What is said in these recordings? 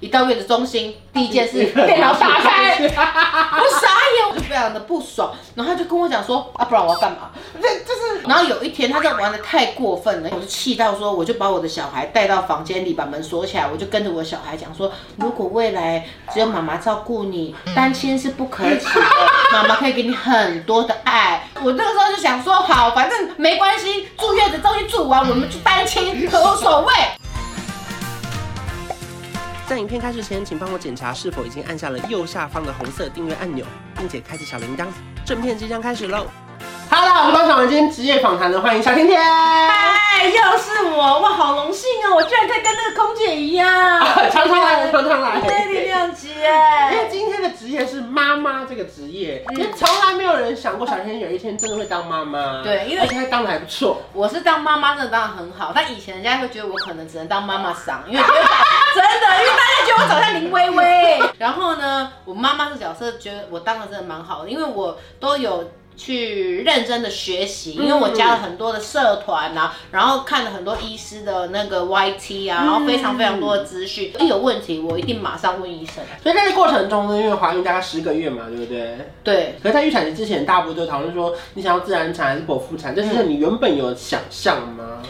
一到月子中心，第一件事 电脑打开，我傻眼，我就非常的不爽。然后他就跟我讲说，啊，不然我要干嘛？这就是。然后有一天，他在玩的太过分了，我就气到说，我就把我的小孩带到房间里，把门锁起来，我就跟着我小孩讲说，如果未来只有妈妈照顾你，单亲是不可耻的，妈妈可以给你很多的爱。我那个时候就想说，好，反正没关系，住月子中心住完，我们就单亲无所谓。在影片开始前，请帮我检查是否已经按下了右下方的红色订阅按钮，并且开启小铃铛。正片即将开始喽！Hello，我是班长，今天职业访谈的，欢迎小甜甜。嗨，又是我，哇，好荣幸啊！我居然可以跟那个空姐一样，常常来，常常来。对，力量级哎。因为今天的职业是妈妈这个职业，因为从来没有人想过小甜甜有一天真的会当妈妈。对，因为而且还当的还不错。我是当妈妈，真的当的很好。但以前人家会觉得我可能只能当妈妈桑，因为觉得。真的，因为大家觉得我长像林薇薇。然后呢，我妈妈的角色觉得我当的真的蛮好的，因为我都有去认真的学习，因为我加了很多的社团啊，然后看了很多医师的那个 YT 啊，然后非常非常多的资讯，一有问题我一定马上问医生。所以在这过程中呢，因为怀孕大概十个月嘛，对不对？对。可是在预产期之前，大部分都讨论说你想要自然产还是剖腹产，这是你原本有想象吗？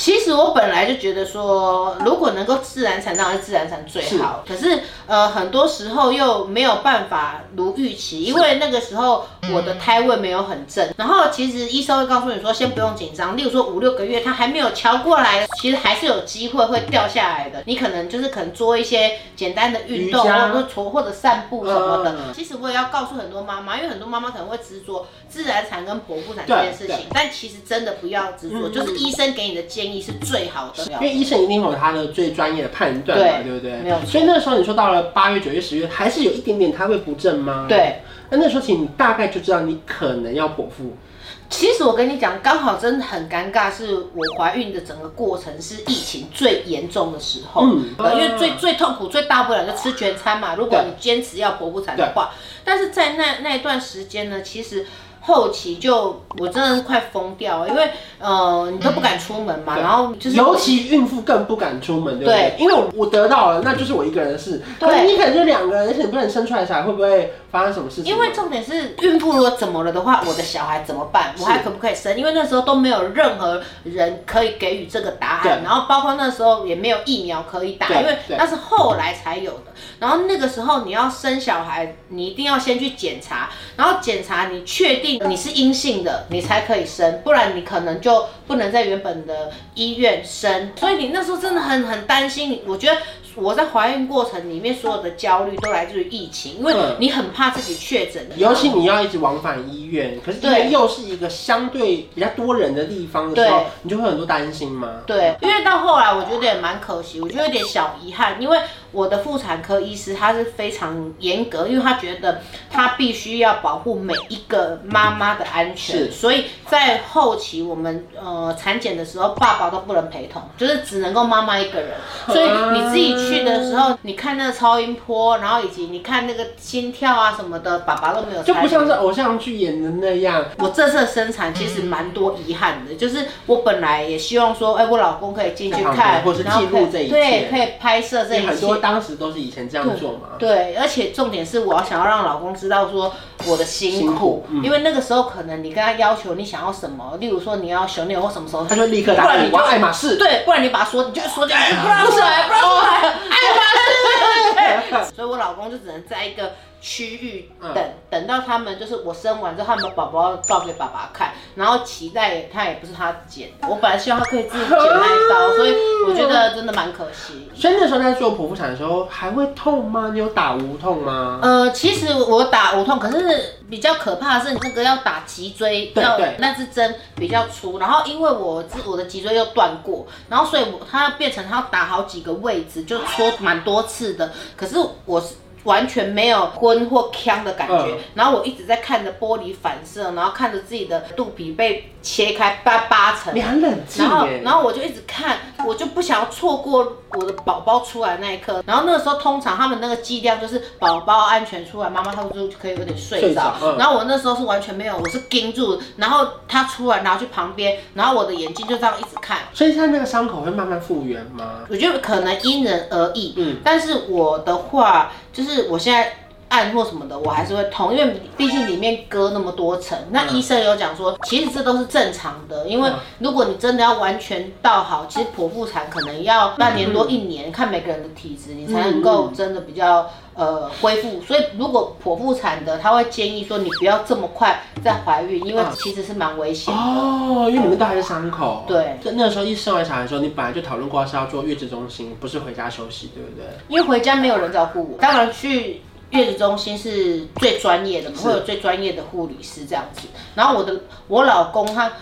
其实我本来就觉得说，如果能够自然产，当然是自然产最好。是可是，呃，很多时候又没有办法如预期，因为那个时候我的胎位没有很正。然后，其实医生会告诉你说，先不用紧张。例如说五六个月，它还没有乔过来，其实还是有机会会掉下来的。你可能就是可能做一些简单的运动，或者说或者散步什么的。其实我也要告诉很多妈妈，因为很多妈妈可能会执着自然产跟剖腹产这件事情，但其实真的不要执着，就是医生给你的建议。是最好的，因为医生一定有他的最专业的判断嘛，对，对不对？没有。所以那个时候你说到了八月、九月、十月，还是有一点点他会不正吗？对。那那时候其实你大概就知道你可能要剖腹。其实我跟你讲，刚好真的很尴尬，是我怀孕的整个过程是疫情最严重的时候，嗯，因为最最痛苦、最大不了就吃全餐嘛。如果你坚持要剖腹产的话，但是在那那一段时间呢，其实。后期就我真的是快疯掉了，因为呃你都不敢出门嘛，然后就是尤其孕妇更不敢出门，对不对？对，因为我我得到了，那就是我一个人的事。对，你可能就两个人，而且你不能生出来小孩，会不会发生什么事情？因为重点是孕妇如果怎么了的话，我的小孩怎么办？我还可不可以生？因为那时候都没有任何人可以给予这个答案，然后包括那时候也没有疫苗可以打，因为那是后来才有的。然后那个时候你要生小孩，你一定要先去检查，然后检查你确定。你是阴性的，你才可以生，不然你可能就不能在原本的医院生。所以你那时候真的很很担心。我觉得我在怀孕过程里面所有的焦虑都来自于疫情，因为你很怕自己确诊，尤其你要一直往返医院，可是又是一个相对比较多人的地方的时候，你就会很多担心吗？对，因为到后来我觉得也蛮可惜，我觉得有点小遗憾，因为我的妇产科医师他是非常严格，因为他觉得他必须要保护每一个妈。妈妈的安全，是所以在后期我们呃产检的时候，爸爸都不能陪同，就是只能够妈妈一个人。所以你自己去的时候，你看那个超音波，然后以及你看那个心跳啊什么的，爸爸都没有。就不像是偶像剧演的那样。我这次生产其实蛮多遗憾的，就是我本来也希望说，哎，我老公可以进去看，或是记录这一切，对，可以拍摄这一切。很多当时都是以前这样做嘛。对，而且重点是我要想要让老公知道说我的辛苦，因为那个。时候可能你跟他要求你想要什么，例如说你要熊牛或什么时候，他就立刻答应。不然你要爱马仕，对，不然你把它说，你就说这样，不让出来，不让出来，爱马仕。所以我老公就只能在一个。区域等等到他们就是我生完之后，他们宝宝抱给爸爸看，然后脐带他也不是他剪的，我本来希望他可以自己剪那一刀，所以我觉得真的蛮可惜。所以那时候在做剖腹产的时候还会痛吗？你有打无痛吗？呃，其实我打无痛，可是比较可怕的是那个要打脊椎，要那支针比较粗，然后因为我我的脊椎又断过，然后所以我它变成它要打好几个位置，就戳蛮多次的。可是我是。完全没有昏或呛的感觉，然后我一直在看着玻璃反射，然后看着自己的肚皮被切开八八层，你很冷静。然后然后我就一直看，我就不想要错过我的宝宝出来那一刻。然后那个时候通常他们那个剂量就是宝宝安全出来，妈妈他们就可以有点睡着。嗯、然后我那时候是完全没有，我是盯住，然后他出来，然后去旁边，然后我的眼睛就这样一直看。所以现在那个伤口会慢慢复原吗？我觉得可能因人而异。嗯，但是我的话就是我现在。按或什么的，我还是会痛，因为毕竟里面割那么多层。那医生有讲说，其实这都是正常的，因为如果你真的要完全到好，其实剖腹产可能要半年多一年，看每个人的体质，你才能够真的比较呃恢复。所以如果剖腹产的，他会建议说你不要这么快再怀孕，因为其实是蛮危险的哦，因为你们都还是伤口。对，那个时候一生完小孩的时候，你本来就讨论过是要做月子中心，不是回家休息，对不对？因为回家没有人照顾我，当然去。月子中心是最专业的嘛，会有最专业的护理师这样子。然后我的我老公他。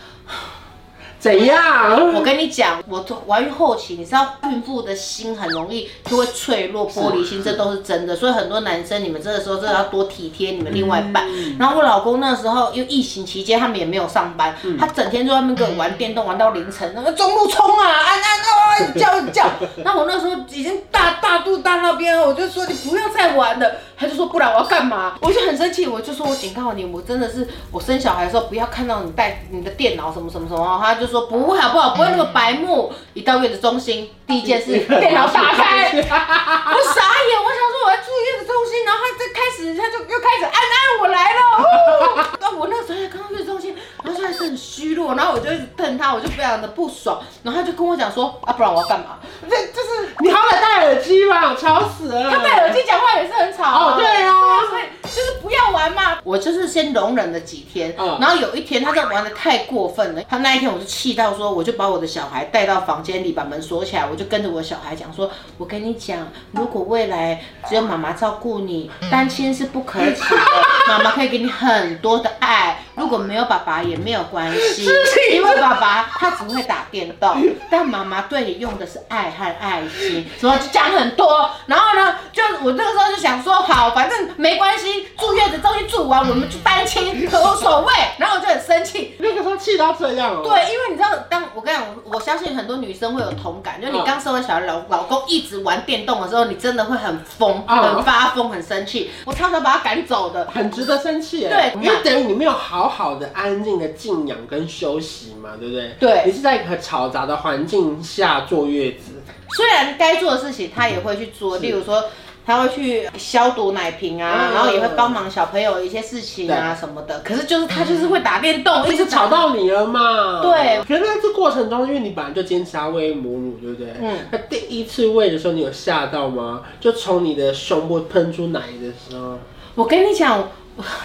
怎样？我跟你讲，我怀孕后期，你知道孕妇的心很容易就会脆弱、玻璃心，这都是真的。所以很多男生，你们这个时候真的要多体贴你们另外一半。嗯、然后我老公那时候因为疫情期间，他们也没有上班，嗯、他整天就在那边跟我玩电动，玩到凌晨，那个中路冲啊，按按哦，叫叫。那我那时候已经大大肚大那边，我就说你不要再玩了。他就说不然我要干嘛？我就很生气，我就说我警告你，我真的是我生小孩的时候不要看到你带你的电脑什么什么什么。他就说不会好不好？不会那么白目。一到月子中心，第一件事 电脑打开，我傻眼，我想说我要住月子中心，然后他再开始他就又开始按按我来了。那我那时候也刚到月子中心，然后就还是很虚弱，然后我就一直瞪他，我就非常的不爽，然后他就跟我讲说啊，不然我要干嘛？这就是你好歹戴耳机吧，吵死了。他戴耳机讲话也是很吵。哦对啊，所以就是不要玩嘛。我就是先容忍了几天，然后有一天他就玩的太过分了。他那一天我就气到说，我就把我的小孩带到房间里，把门锁起来，我就跟着我小孩讲说，我跟你讲，如果未来只有妈妈照顾你，单亲是不可耻的，妈妈可以给你很多的爱。如果没有爸爸也没有关系，因为爸爸他只会打电动，但妈妈对你用的是爱和爱心，什么就讲很多。然后呢，就我那个时候就想说，好，反正没关系，住月子中心住完，我们就单亲无所谓。然后我就很生气，那个时候气到这样。对，因为你知道，当我跟你讲，我相信很多女生会有同感，就你刚生完小孩，老老公一直玩电动的时候，你真的会很疯，很发疯，很生气。我超想把他赶走的，很值得生气。对，因为等于你没有好。好的，安静的静养跟休息嘛，对不对？对，你是在一个嘈杂的环境下坐月子，虽然该做的事情他也会去做，例如说他会去消毒奶瓶啊，然后也会帮忙小朋友一些事情啊什么的。可是就是他就是会打电动，一直吵到你了嘛。对，可是在这过程中，因为你本来就坚持要喂母乳，对不对？嗯。那第一次喂的时候，你有吓到吗？就从你的胸部喷出奶的时候，我跟你讲。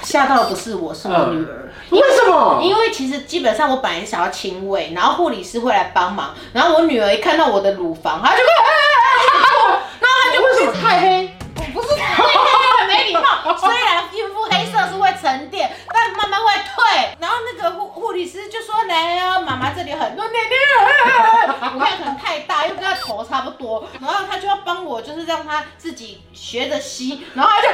吓到的不是我，是我女儿。为什么？因为其实基本上我本来想要亲喂，然后护理师会来帮忙，然后我女儿一看到我的乳房，她就说，然后她就为什么太黑？不是太黑，很没礼貌。虽然孕妇黑色是会沉淀，但慢慢会退。然后那个护护理师就说：“来哦，妈妈这里很多点点，我看可能太大，又跟他头差不多。”然后他就要帮我，就是让他自己学着吸，然后他就。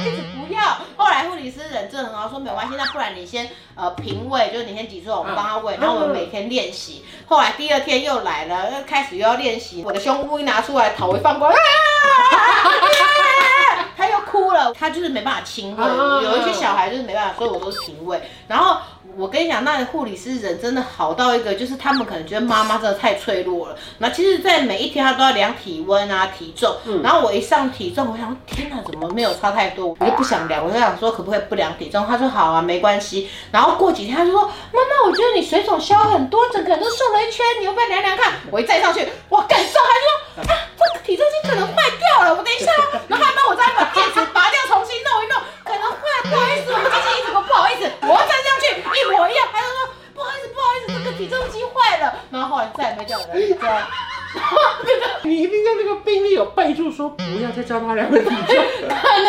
一直不要，后来护理师忍着很好，说没关系，那不然你先呃平喂，就是你先挤出来，我们帮他喂，然后我们每天练习。后来第二天又来了，又开始又要练习，我的胸部一拿出来，头一放过来，他又哭了，他就是没办法亲喂，有一些小孩就是没办法，所以我都是平喂，然后。我跟你讲，那护理师人真的好到一个，就是他们可能觉得妈妈真的太脆弱了。那其实，在每一天他都要量体温啊、体重。嗯。然后我一上体重，我想天哪，怎么没有差太多？我就不想量，我就想说可不可以不量体重？他说好啊，没关系。然后过几天他就说，妈妈，我觉得你水肿消很多，整个人都瘦了一圈，你要不要量量看？我一再上去，哇，感受，还是说啊，这个体重机可能坏掉了，我等一下。然后还帮我再把电池拔掉，重新弄一弄，可能会，不好意思，我们机器一直说不好意思，我要站上去。一模一样，他就说不好意思，不好意思，这个体重机坏了。然后后来再也没叫人量。然 后你一定在那个病历有备注说不要再叫他量体重。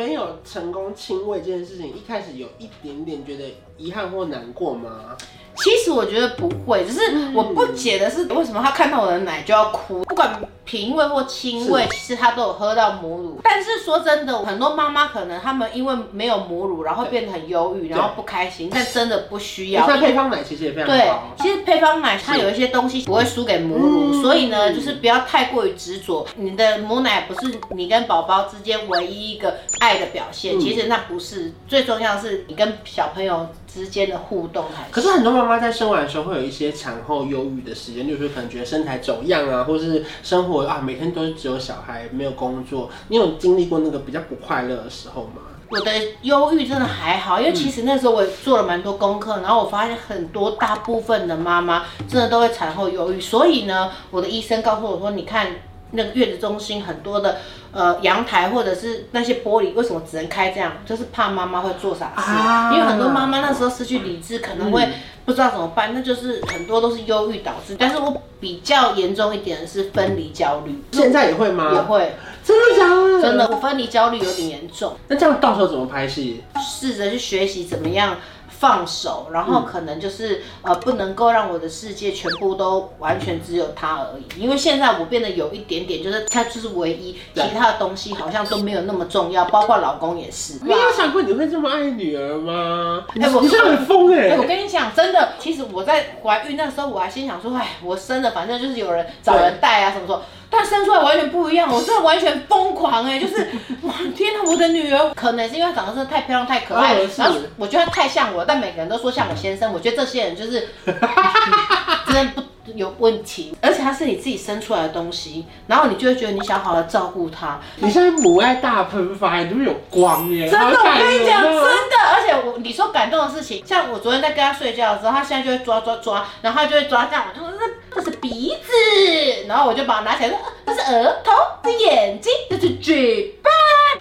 没有成功亲喂这件事情，一开始有一点点觉得遗憾或难过吗？其实我觉得不会，只是我不解的是为什么他看到我的奶就要哭，不管瓶喂或亲味，其实他都有喝到母乳。但是说真的，很多妈妈可能他们因为没有母乳，然后变得很忧郁，然后不开心，但真的不需要。像配方奶其实也非常好。对，其实配方奶它有一些东西不会输给母乳，所以呢，就是不要太过于执着。你的母奶不是你跟宝宝之间唯一一个爱的表现，其实那不是，最重要是你跟小朋友之间的互动还是。可是很多妈妈在生完的时候会有一些产后忧郁的时间，就是可能觉得身材走样啊，或是生活啊每天都只有小孩没有工作。你有经历过那个比较不快乐的时候吗？我的忧郁真的还好，因为其实那时候我做了蛮多功课，然后我发现很多大部分的妈妈真的都会产后忧郁，所以呢，我的医生告诉我说，你看。那个月子中心很多的呃阳台或者是那些玻璃，为什么只能开这样？就是怕妈妈会做傻事，啊、因为很多妈妈那时候失去理智，可能会不知道怎么办，嗯、那就是很多都是忧郁导致。但是我比较严重一点的是分离焦虑，现在也会吗？也会，真的假的？真的，我分离焦虑有点严重。那这样到时候怎么拍戏？试着去学习怎么样。放手，然后可能就是呃，不能够让我的世界全部都完全只有他而已，因为现在我变得有一点点，就是他就是唯一，其他的东西好像都没有那么重要，包括老公也是。你有想过你会这么爱女儿吗？哎，我你这很疯哎！我跟你讲，真的，其实我在怀孕那时候，我还心想说，哎，我生了，反正就是有人找人带啊，什么说。但生出来完全不一样，我真的完全疯狂哎、欸，就是哇天哪，我的女儿可能是因为长得真的太漂亮太可爱了，然后我觉得她太像我，但每个人都说像我先生，我觉得这些人就是 真的不。有问题，而且它是你自己生出来的东西，然后你就会觉得你想好好照顾它。你现在母爱大喷发，你都没有光耶！真的，我跟你讲，真的。而且我你说感动的事情，像我昨天在跟他睡觉的时候，他现在就会抓抓抓，然后他就会抓这样，我就是鼻子，然后我就把它拿起来说这是额头，这是眼睛，这是嘴巴。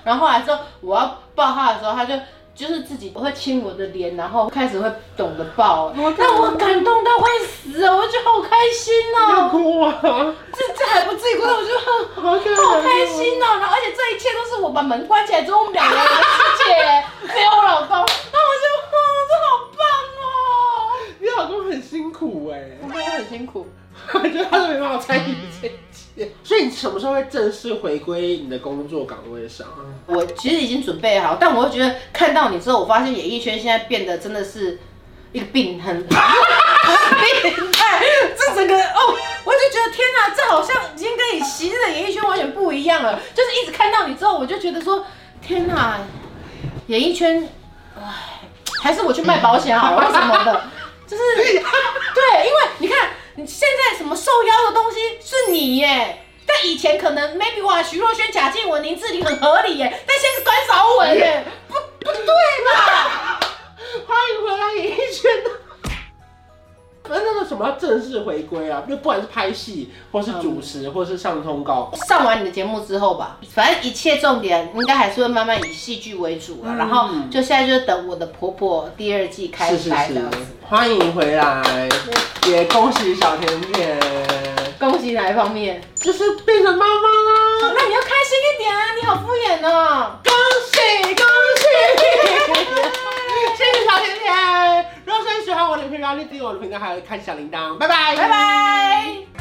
然后后来说我要抱他的时候，他就。就是自己会亲我的脸，然后开始会懂得抱，那我感动到会死啊！我就觉得好开心哦、喔，哭啊！这这还不至于哭，我就好好开心哦、喔。然后而且这一切都是我把门关起来之后，我们两个人的世界，没有我老公，那我就哇，这好棒哦、喔！你老公很辛苦哎、欸，我觉得很辛苦，我觉得他都没办法参与这一切。所以你什么时候会正式回归你的工作岗位上？我其实已经准备好，但我会觉得看到你之后，我发现演艺圈现在变得真的是一个病，很 病态。这整个哦，我就觉得天哪，这好像已经跟你昔日的演艺圈完全不一样了。就是一直看到你之后，我就觉得说天哪，演艺圈，唉，还是我去卖保险好了，为什么的？就是对，因为你看你现在什么受邀的东西是你耶。但以前可能 maybe 哇，徐若瑄、贾静雯、林志玲很合理耶，但现在是关少文耶，不不对那那个什么要正式回归啊？就不管是拍戏，或是主持，嗯、或是上通告。上完你的节目之后吧，反正一切重点应该还是会慢慢以戏剧为主了。嗯、然后就现在就等我的婆婆第二季开拍的。欢迎回来，也恭喜小甜甜。恭喜哪一方面？就是变成妈妈啦！那你要开心一点啊！你好敷衍哦！恭喜恭喜！谢谢小甜甜。如果说你喜欢我的频道，你订阅我的频道，还有开小铃铛。拜拜，拜拜。